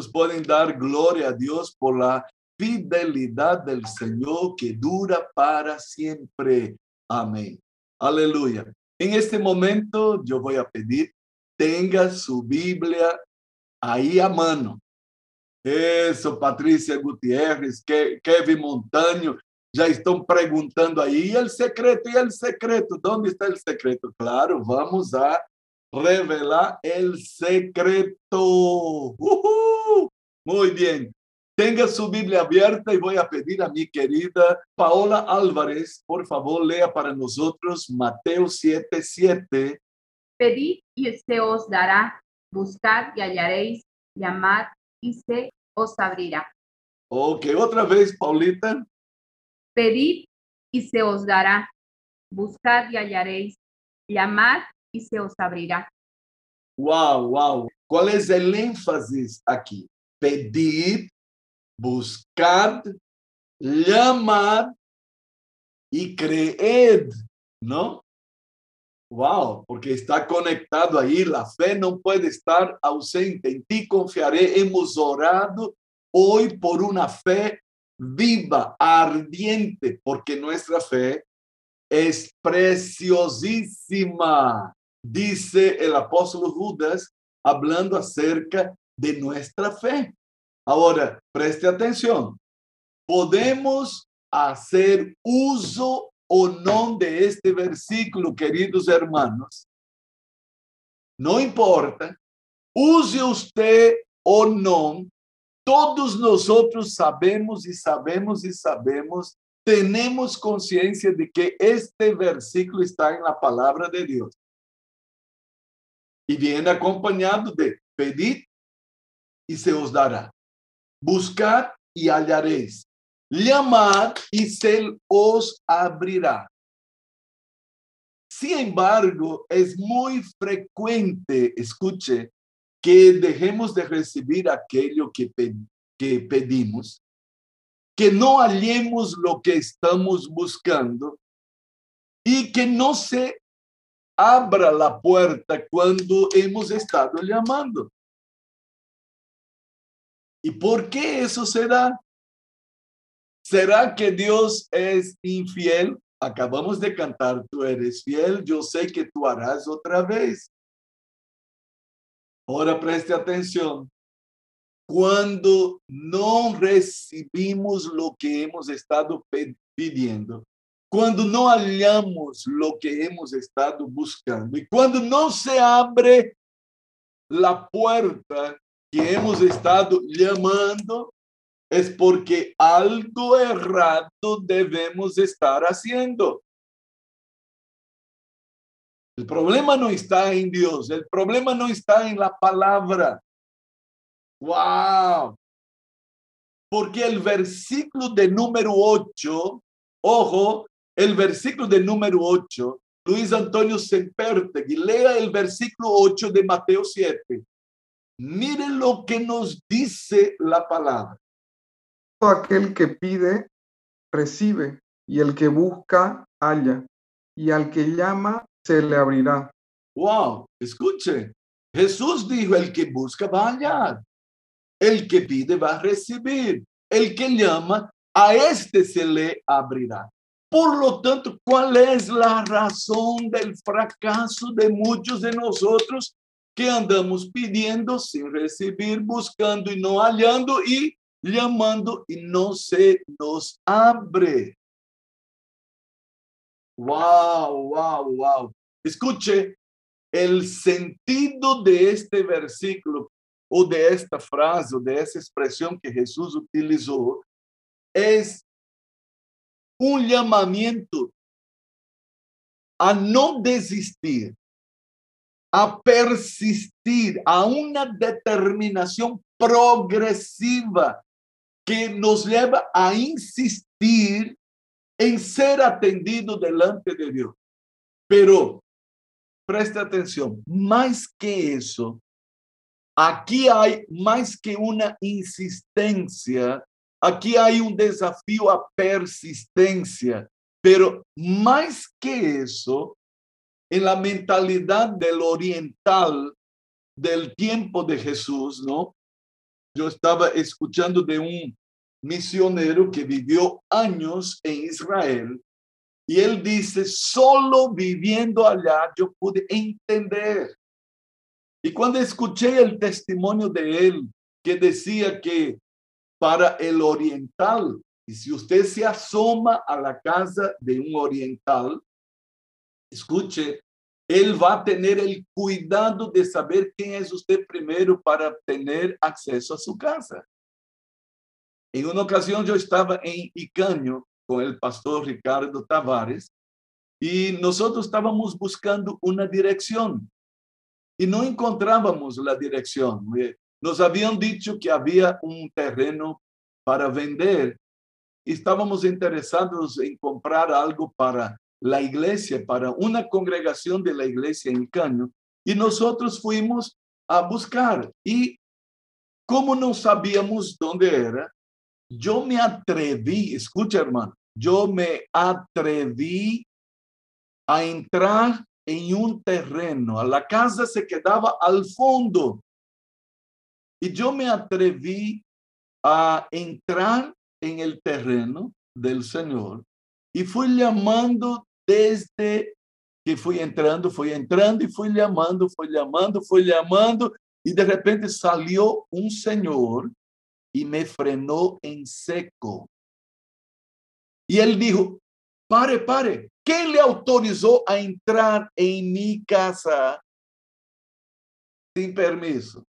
¿Cuántos pueden dar gloria a Dios por la fidelidad del Señor que dura para siempre? Amén. Aleluya. En este momento yo voy a pedir, tenga su Biblia ahí a mano. Eso, Patricia Gutiérrez, Kevin Montaño, já estão perguntando aí, e o secreto, e o secreto? Onde está o secreto? Claro, vamos a revelar o secreto. Uhul! Muito bem. Tenha sua Bíblia aberta e vou a pedir a minha querida Paola Álvarez, por favor, leia para nós Mateus 7, 7. Pedid e se os dará, buscad e hallaréis, llamad y se os abrirá. Ok, outra vez, Paulita. Pedid y se os dará. Buscad y hallaréis. Llamad y se os abrirá. Wow, wow. ¿Cuál es el énfasis aquí? Pedid, buscad, llamad y creed, ¿no? Wow, porque está conectado ahí, la fe no puede estar ausente. En ti confiaré. Hemos orado hoy por una fe viva, ardiente, porque nuestra fe es preciosísima, dice el apóstol Judas, hablando acerca de nuestra fe. Ahora, preste atención. Podemos hacer uso o no de este versículo, queridos hermanos. No importa, use usted o no, todos nosotros sabemos y sabemos y sabemos, tenemos conciencia de que este versículo está en la palabra de Dios. Y viene acompañado de pedir y se os dará. Buscar y hallaréis. Llamar y se os abrirá. Sin embargo, es muy frecuente, escuche, que dejemos de recibir aquello que, que pedimos, que no hallemos lo que estamos buscando y que no se abra la puerta cuando hemos estado llamando. ¿Y por qué eso será? ¿Será que Dios es infiel? Acabamos de cantar, tú eres fiel, yo sé que tú harás otra vez. Ahora preste atención. Cuando no recibimos lo que hemos estado pidiendo, cuando no hallamos lo que hemos estado buscando y cuando no se abre la puerta que hemos estado llamando, es porque algo errado debemos estar haciendo. El problema no está en Dios, el problema no está en la palabra. ¡Wow! Porque el versículo de número 8, ojo, el versículo de número 8, Luis Antonio Sempertegui, lea el versículo 8 de Mateo 7. Miren lo que nos dice la palabra. Aquel que pide, recibe, y el que busca, halla, y al que llama, se le abrirá. Wow, escuche. Jesús dijo, el que busca va a hallar, el que pide va a recibir, el que llama, a este se le abrirá. Por lo tanto, ¿cuál es la razón del fracaso de muchos de nosotros que andamos pidiendo sin recibir, buscando y no hallando y llamando y no se nos abre? Wow, wow, wow. Escuche, el sentido de este versículo o de esta frase o de esa expresión que Jesús utilizó es un llamamiento a no desistir, a persistir, a una determinación progresiva que nos lleva a insistir en ser atendido delante de Dios. Pero preste atención, más que eso, aquí hay más que una insistencia, aquí hay un desafío a persistencia, pero más que eso, en la mentalidad del oriental del tiempo de Jesús, ¿no? yo estaba escuchando de un misionero que vivió años en Israel y él dice, solo viviendo allá yo pude entender. Y cuando escuché el testimonio de él, que decía que para el oriental, y si usted se asoma a la casa de un oriental, escuche, él va a tener el cuidado de saber quién es usted primero para tener acceso a su casa. En una ocasión yo estaba en Icaño con el pastor Ricardo Tavares y nosotros estábamos buscando una dirección y no encontrábamos la dirección. Nos habían dicho que había un terreno para vender estábamos interesados en comprar algo para la iglesia, para una congregación de la iglesia en Caño, y nosotros fuimos a buscar. Y como no sabíamos dónde era, yo me atreví, escucha hermano, yo me atreví a entrar en un terreno. La casa se quedaba al fondo. Y yo me atreví a entrar en el terreno del Señor y fui llamando desde que fui entrando, fui entrando y fui llamando, fui llamando, fui llamando y de repente salió un señor y me frenó en seco. Y él dijo, pare, pare, ¿quién le autorizó a entrar en mi casa sin permiso?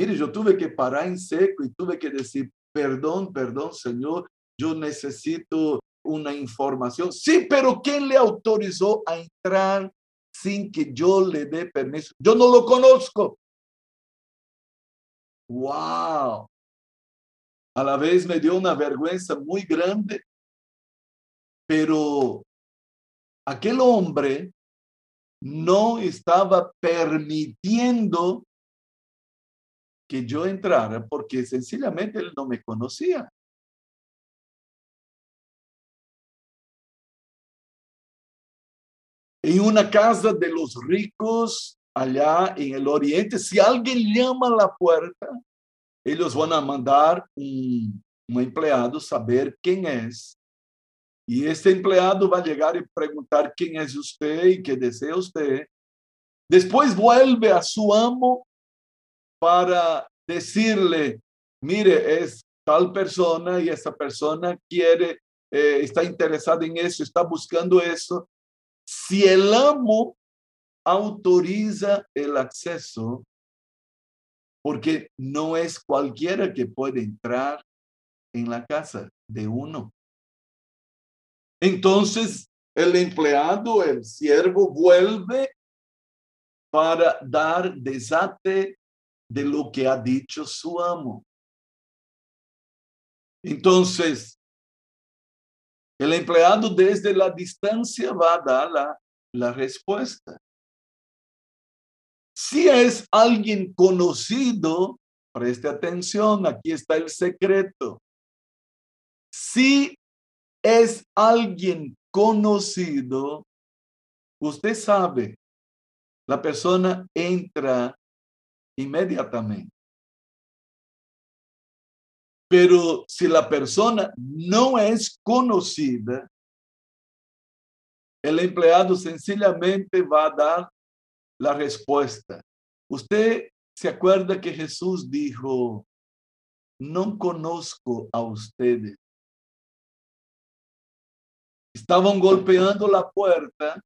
Mire, yo tuve que parar en seco y tuve que decir, perdón, perdón, Señor, yo necesito una información. Sí, pero ¿quién le autorizó a entrar sin que yo le dé permiso? Yo no lo conozco. Wow. A la vez me dio una vergüenza muy grande, pero aquel hombre no estaba permitiendo que yo entrara porque sencillamente él no me conocía. en una casa de los ricos allá en el oriente, si alguien llama a la puerta, ellos van a mandar un, empleado saber quién es. Y este empleado va a llegar y preguntar quién es usted y qué desea usted. Después vuelve a su amo para decirle, mire, es tal persona y esa persona quiere, eh, está interesada en eso, está buscando eso si el amo autoriza el acceso, porque no es cualquiera que puede entrar en la casa de uno. Entonces, el empleado, el siervo, vuelve para dar desate de lo que ha dicho su amo. Entonces, el empleado desde la distancia va a dar la, la respuesta. Si es alguien conocido, preste atención, aquí está el secreto. Si es alguien conocido, usted sabe, la persona entra inmediatamente. Pero si la persona no es conocida, el empleado sencillamente va a dar la respuesta. Usted se acuerda que Jesús dijo, no conozco a ustedes. Estaban golpeando la puerta,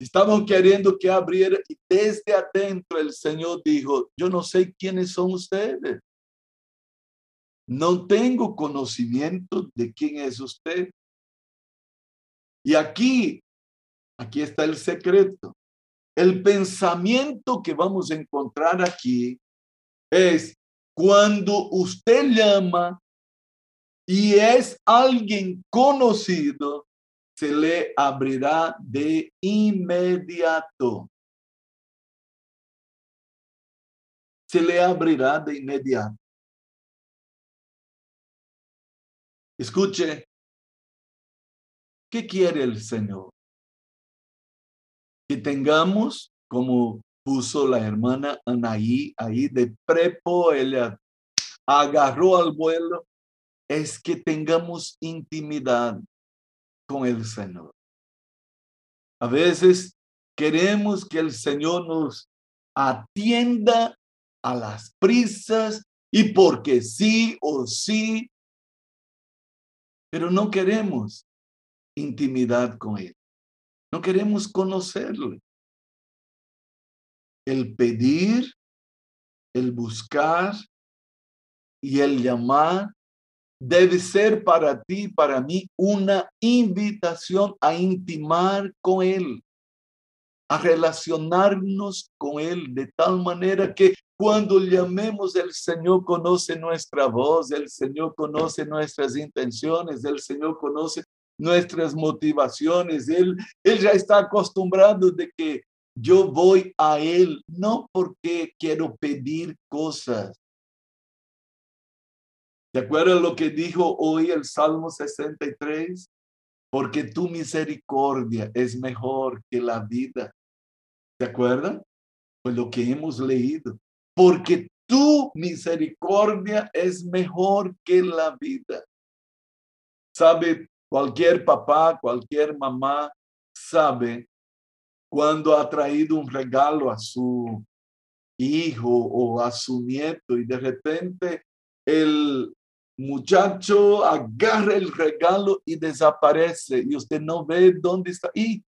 estaban queriendo que abriera y desde adentro el Señor dijo, yo no sé quiénes son ustedes. No tengo conocimiento de quién es usted. Y aquí, aquí está el secreto. El pensamiento que vamos a encontrar aquí es cuando usted llama y es alguien conocido, se le abrirá de inmediato. Se le abrirá de inmediato. Escuche, ¿qué quiere el Señor? Que tengamos, como puso la hermana Anaí ahí de prepo, ella agarró al vuelo, es que tengamos intimidad con el Señor. A veces queremos que el Señor nos atienda a las prisas y porque sí o sí, pero no queremos intimidad con Él. No queremos conocerle. El pedir, el buscar y el llamar debe ser para ti, para mí, una invitación a intimar con Él, a relacionarnos con Él de tal manera que cuando llamemos, el Señor conoce nuestra voz, el Señor conoce nuestras intenciones, el Señor conoce nuestras motivaciones. Él, él ya está acostumbrado de que yo voy a Él, no porque quiero pedir cosas. ¿Te acuerdas lo que dijo hoy el Salmo 63? Porque tu misericordia es mejor que la vida. ¿Te acuerdan? Pues lo que hemos leído porque tu misericordia es mejor que la vida. Sabe, cualquier papá, cualquier mamá sabe cuando ha traído un regalo a su hijo o a su nieto y de repente el muchacho agarra el regalo y desaparece y usted no ve dónde está. ¿Y,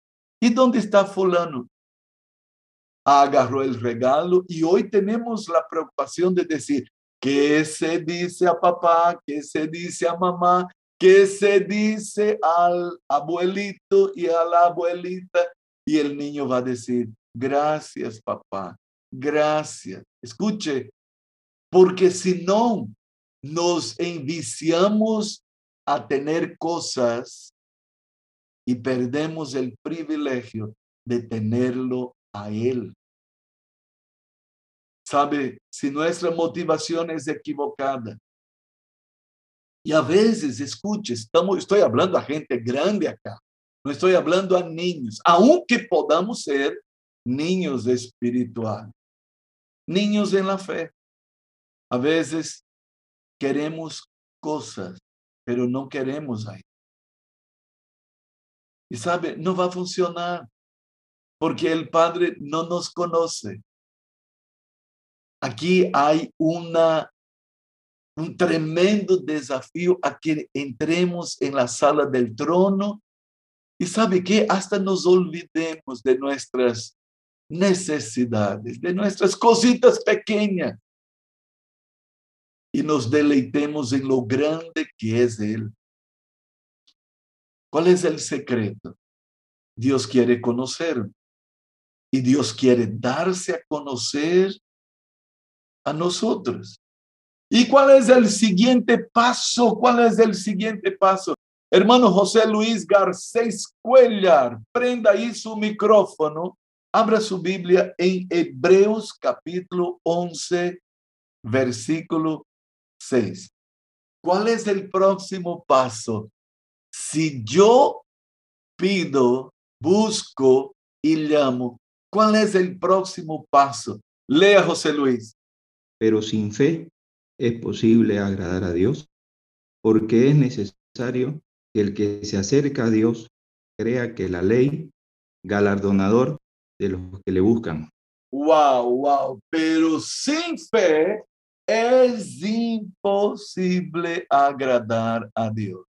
¿y dónde está fulano? agarró el regalo y hoy tenemos la preocupación de decir, ¿qué se dice a papá? ¿Qué se dice a mamá? ¿Qué se dice al abuelito y a la abuelita? Y el niño va a decir, gracias papá, gracias. Escuche, porque si no, nos enviciamos a tener cosas y perdemos el privilegio de tenerlo a Él. Sabe, si nuestra motivación es equivocada, y a veces, escuche, estamos, estoy hablando a gente grande acá, no estoy hablando a niños, aunque podamos ser niños espirituales, niños en la fe. A veces queremos cosas, pero no queremos ahí. Y sabe, no va a funcionar porque el Padre no nos conoce. Aquí hay una, un tremendo desafío a que entremos en la sala del trono y sabe que hasta nos olvidemos de nuestras necesidades, de nuestras cositas pequeñas y nos deleitemos en lo grande que es Él. ¿Cuál es el secreto? Dios quiere conocer y Dios quiere darse a conocer a nosotros. ¿Y cuál es el siguiente paso? ¿Cuál es el siguiente paso? Hermano José Luis Garcés Cuellar, prenda ahí su micrófono, abra su Biblia en Hebreos capítulo 11, versículo 6. ¿Cuál es el próximo paso? Si yo pido, busco y llamo, ¿Cuál es el próximo paso? Lea José Luis. Pero sin fe es posible agradar a Dios, porque es necesario que el que se acerca a Dios crea que la ley galardonador de los que le buscan. Wow, wow, pero sin fe es imposible agradar a Dios.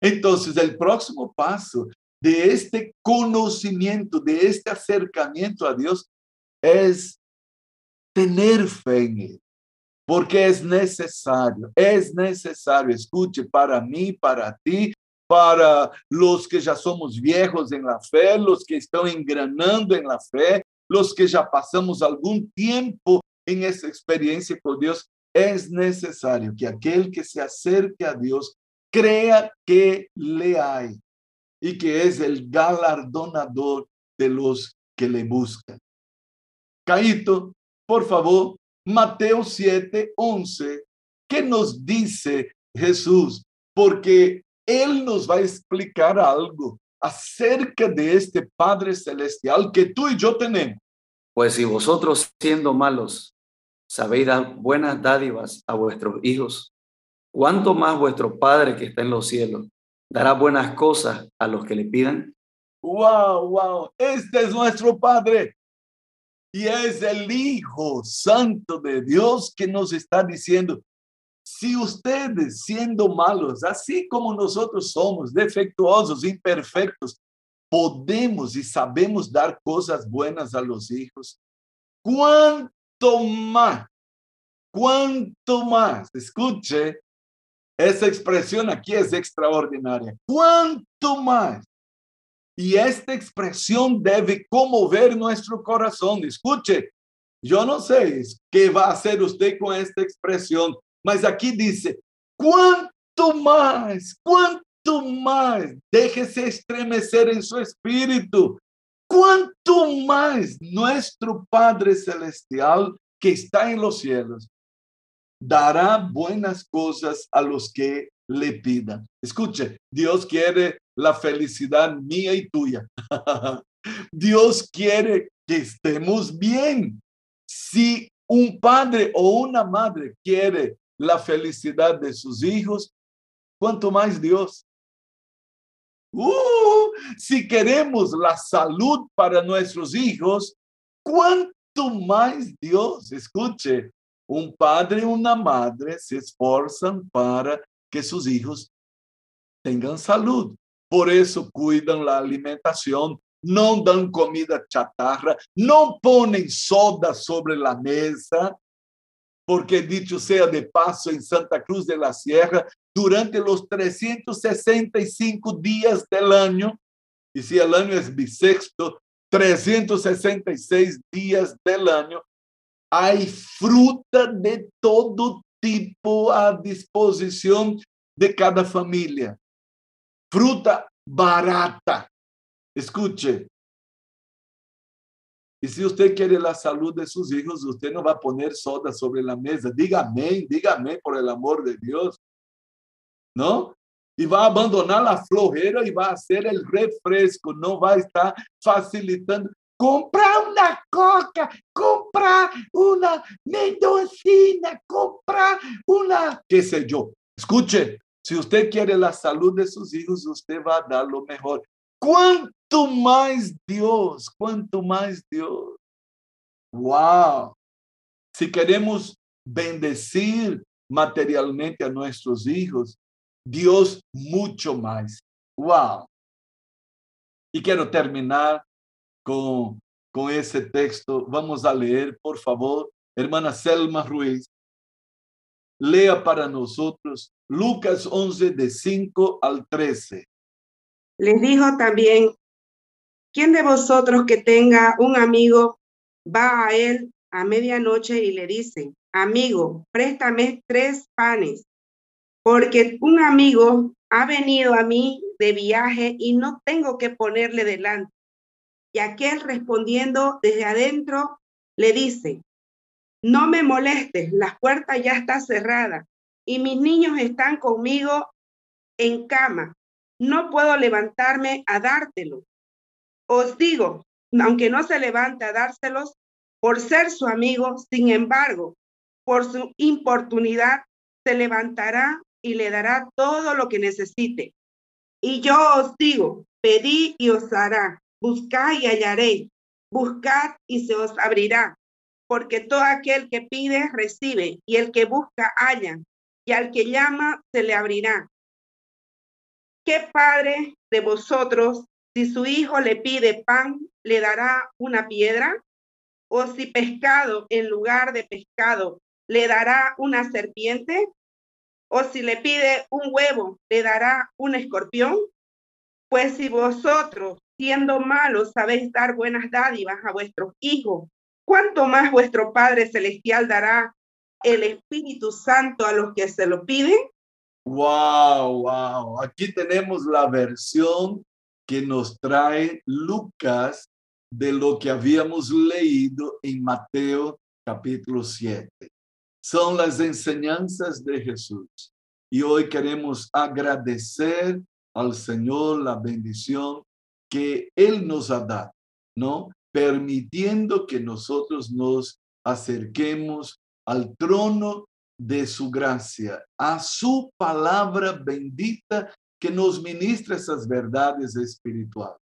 Entonces, el próximo paso de este conocimiento, de este acercamiento a Dios, es tener fe en Él, porque es necesario, es necesario, escuche, para mí, para ti, para los que ya somos viejos en la fe, los que están engranando en la fe, los que ya pasamos algún tiempo en esa experiencia con Dios, es necesario que aquel que se acerque a Dios crea que le hay y que es el galardonador de los que le buscan. Caíto, por favor, Mateo 7, 11, ¿qué nos dice Jesús? Porque Él nos va a explicar algo acerca de este Padre Celestial que tú y yo tenemos. Pues si vosotros siendo malos sabéis dar buenas dádivas a vuestros hijos, ¿cuánto más vuestro Padre que está en los cielos dará buenas cosas a los que le pidan? Wow, wow. Este es nuestro Padre. Y es el Hijo Santo de Dios que nos está diciendo, si ustedes siendo malos, así como nosotros somos, defectuosos, imperfectos, podemos y sabemos dar cosas buenas a los hijos, ¿cuánto más? ¿Cuánto más? Escuche, esa expresión aquí es extraordinaria. ¿Cuánto más? Y esta expresión debe conmover nuestro corazón. Escuche, yo no sé qué va a hacer usted con esta expresión, mas aquí dice, ¿cuánto más? ¿Cuánto más? Déjese estremecer en su espíritu. ¿Cuánto más nuestro Padre Celestial que está en los cielos dará buenas cosas a los que le pidan? Escuche, Dios quiere la felicidad mía y tuya. Dios quiere que estemos bien. Si un padre o una madre quiere la felicidad de sus hijos, ¿cuánto más Dios? Uh, si queremos la salud para nuestros hijos, ¿cuánto más Dios? Escuche, un padre y una madre se esforzan para que sus hijos tengan salud. Por eso cuidan la alimentación, no dan comida chatarra, no ponen soda sobre la mesa, porque dicho sea de paso en Santa Cruz de la Sierra, durante los 365 días del año, y si el año es bisexto, 366 días del año, hay fruta de todo tipo a disposición de cada familia fruta barata. Escuche. Y si usted quiere la salud de sus hijos, usted no va a poner soda sobre la mesa. Diga amén, diga amén por el amor de Dios. ¿No? Y va a abandonar la flojera y va a hacer el refresco. No va a estar facilitando. Compra una coca, compra una medicina, compra una, qué sé yo. Escuche, si usted quiere la salud de sus hijos, usted va a dar lo mejor. ¿Cuánto más Dios? ¿Cuánto más Dios? Wow. Si queremos bendecir materialmente a nuestros hijos, Dios mucho más. Wow. Y quiero terminar con, con ese texto. Vamos a leer, por favor, hermana Selma Ruiz. Lea para nosotros Lucas 11 de 5 al 13. Les dijo también, ¿quién de vosotros que tenga un amigo va a él a medianoche y le dice, amigo, préstame tres panes, porque un amigo ha venido a mí de viaje y no tengo que ponerle delante? Y aquel respondiendo desde adentro le dice, no me molestes, la puerta ya está cerrada y mis niños están conmigo en cama. No puedo levantarme a dártelo. Os digo, aunque no se levante a dárselos por ser su amigo, sin embargo, por su importunidad, se levantará y le dará todo lo que necesite. Y yo os digo, pedid y os hará, buscad y hallaréis, buscad y se os abrirá porque todo aquel que pide recibe, y el que busca halla, y al que llama se le abrirá. ¿Qué padre de vosotros, si su hijo le pide pan, le dará una piedra? ¿O si pescado en lugar de pescado, le dará una serpiente? ¿O si le pide un huevo, le dará un escorpión? Pues si vosotros, siendo malos, sabéis dar buenas dádivas a vuestros hijos, ¿cuánto más vuestro Padre Celestial dará el Espíritu Santo a los que se lo piden? Wow, wow. Aquí tenemos la versión que nos trae Lucas de lo que habíamos leído en Mateo capítulo 7. Son las enseñanzas de Jesús. Y hoy queremos agradecer al Señor la bendición que Él nos ha dado, ¿no? permitiendo que nosotros nos acerquemos al trono de su gracia, a su palabra bendita que nos ministra esas verdades espirituales.